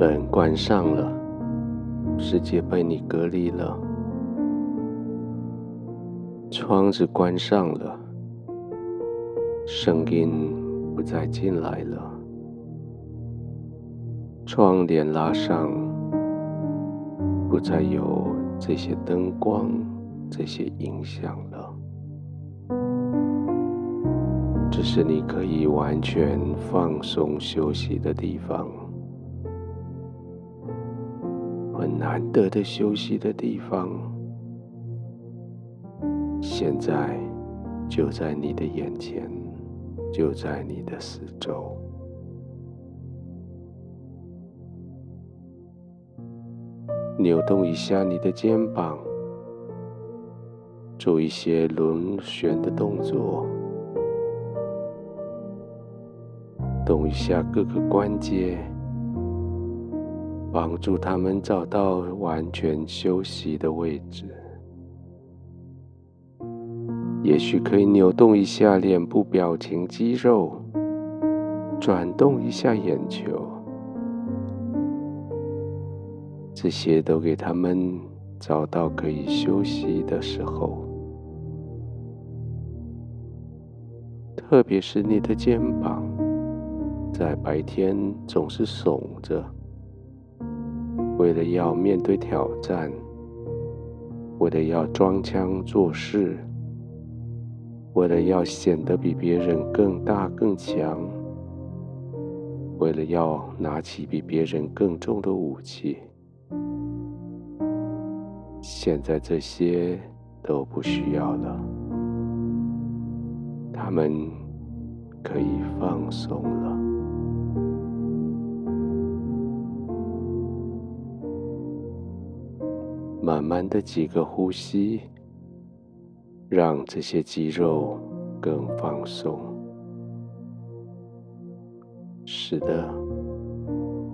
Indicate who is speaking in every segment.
Speaker 1: 门关上了，世界被你隔离了；窗子关上了，声音不再进来了；窗帘拉上，不再有这些灯光、这些影响了。这是你可以完全放松休息的地方。很难得的休息的地方，现在就在你的眼前，就在你的四周。扭动一下你的肩膀，做一些轮旋的动作，动一下各个关节。帮助他们找到完全休息的位置。也许可以扭动一下脸部表情肌肉，转动一下眼球，这些都给他们找到可以休息的时候。特别是你的肩膀，在白天总是耸着。为了要面对挑战，为了要装腔作势，为了要显得比别人更大更强，为了要拿起比别人更重的武器，现在这些都不需要了，他们可以放松了。慢慢的几个呼吸，让这些肌肉更放松。是的，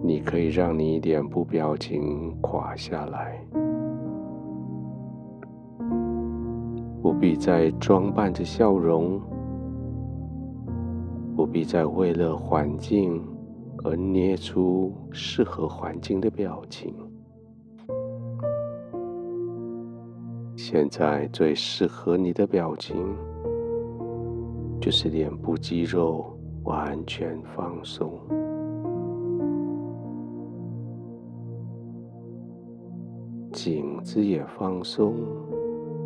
Speaker 1: 你可以让你脸部表情垮下来，不必再装扮着笑容，不必再为了环境而捏出适合环境的表情。现在最适合你的表情，就是脸部肌肉完全放松，颈子也放松，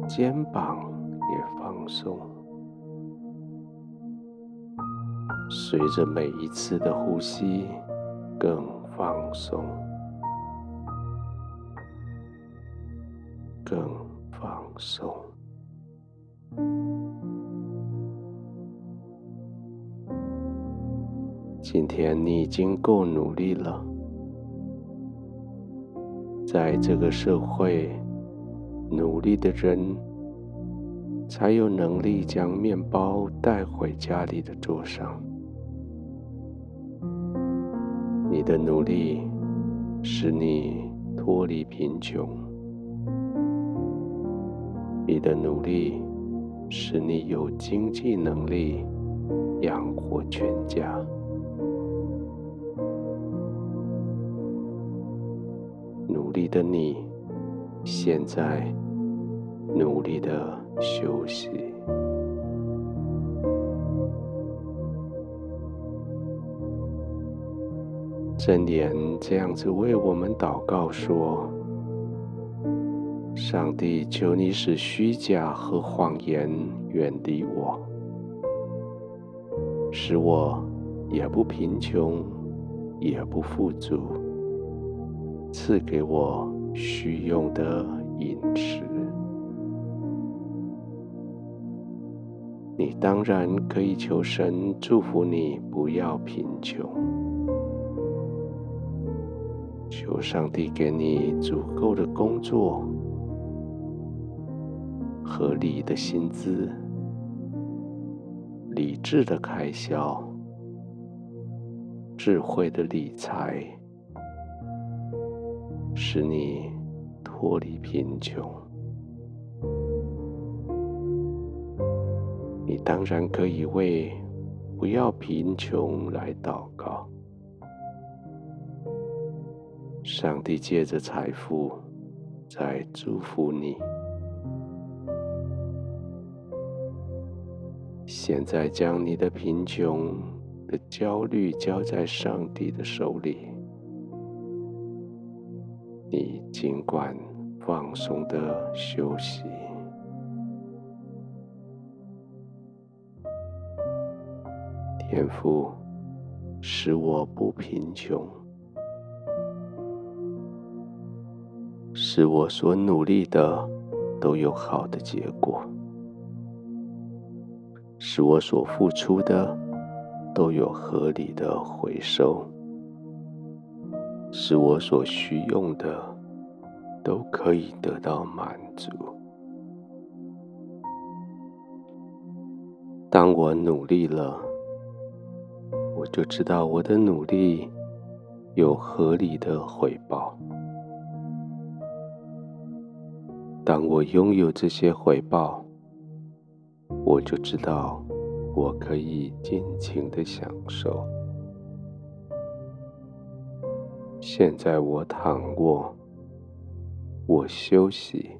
Speaker 1: 肩膀也放松。随着每一次的呼吸，更放松，更。放松。今天你已经够努力了，在这个社会，努力的人才有能力将面包带回家里的桌上。你的努力使你脱离贫穷。你的努力使你有经济能力养活全家。努力的你，现在努力的休息。箴言这样子为我们祷告说。上帝，求你使虚假和谎言远离我，使我也不贫穷，也不富足，赐给我需用的饮食。你当然可以求神祝福你，不要贫穷，求上帝给你足够的工作。合理的薪资，理智的开销，智慧的理财，使你脱离贫穷。你当然可以为不要贫穷来祷告。上帝借着财富在祝福你。现在将你的贫穷的焦虑交在上帝的手里，你尽管放松的休息。天父，使我不贫穷，使我所努力的都有好的结果，使我所付出的都有合理的回收，使我所需用的都可以得到满足。当我努力了，我就知道我的努力有合理的回报。当我拥有这些回报，我就知道我可以尽情的享受。现在我躺卧，我休息，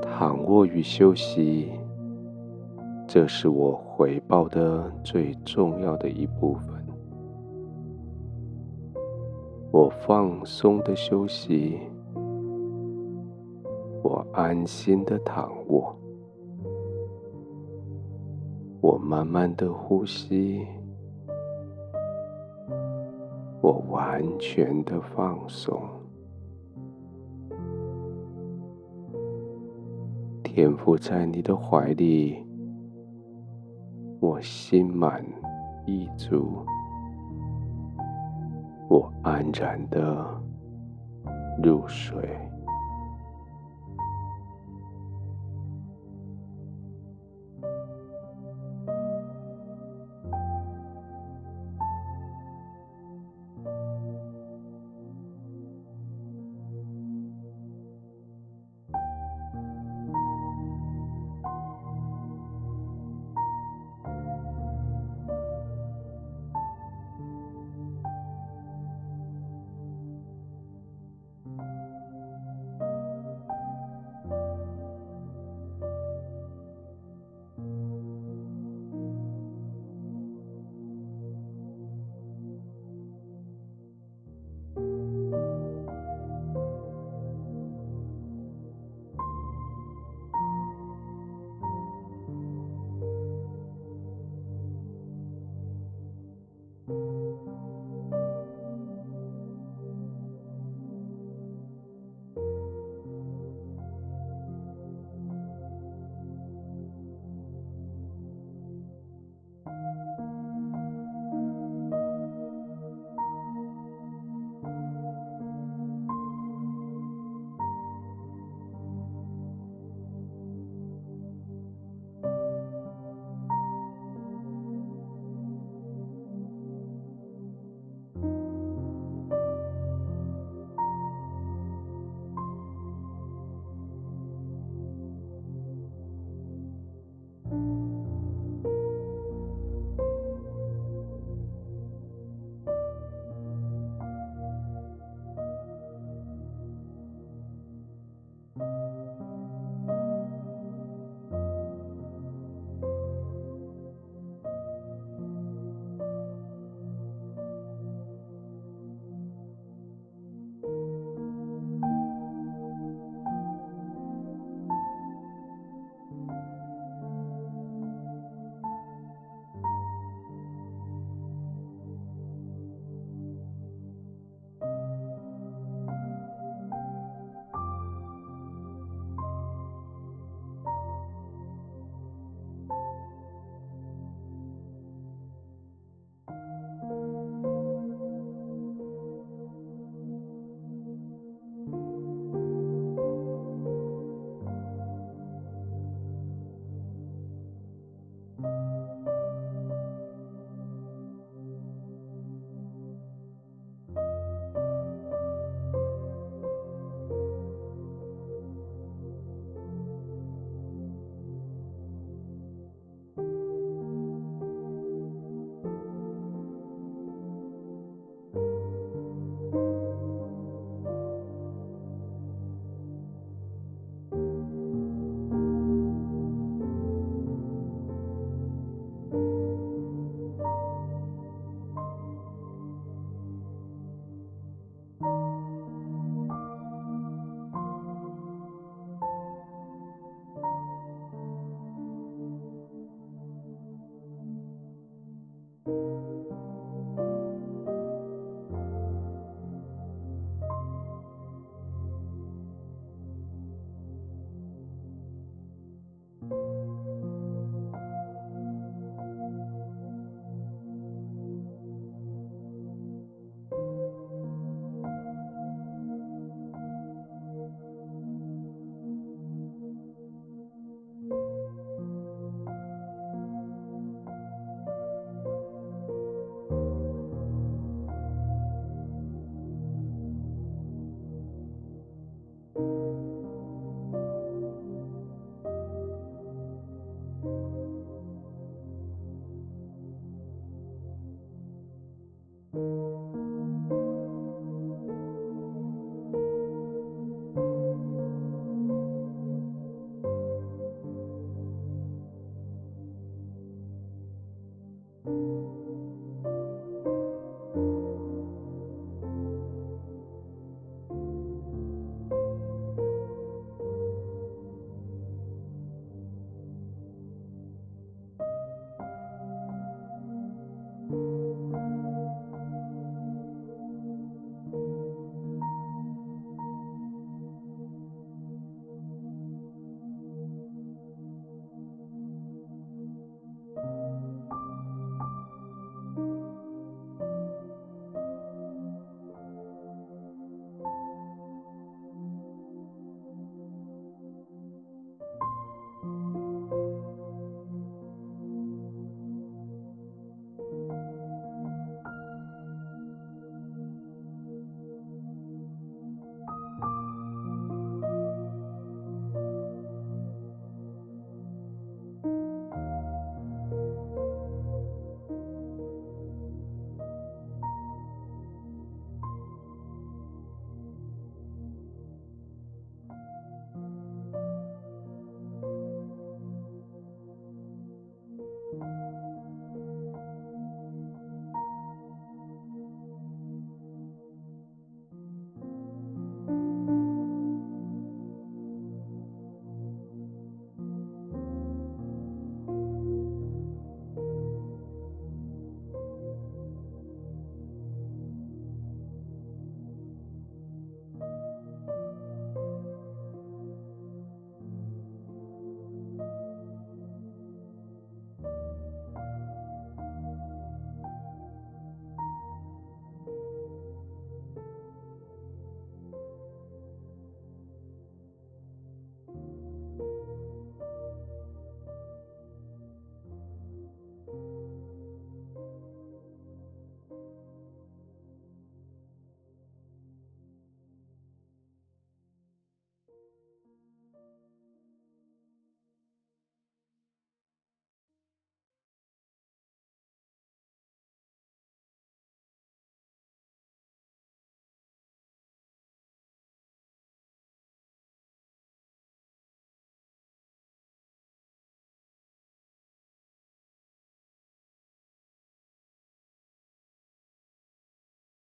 Speaker 1: 躺卧与休息。这是我回报的最重要的一部分。我放松的休息，我安心的躺卧，我慢慢的呼吸，我完全的放松。天父在你的怀里。我心满意足，我安然的入睡。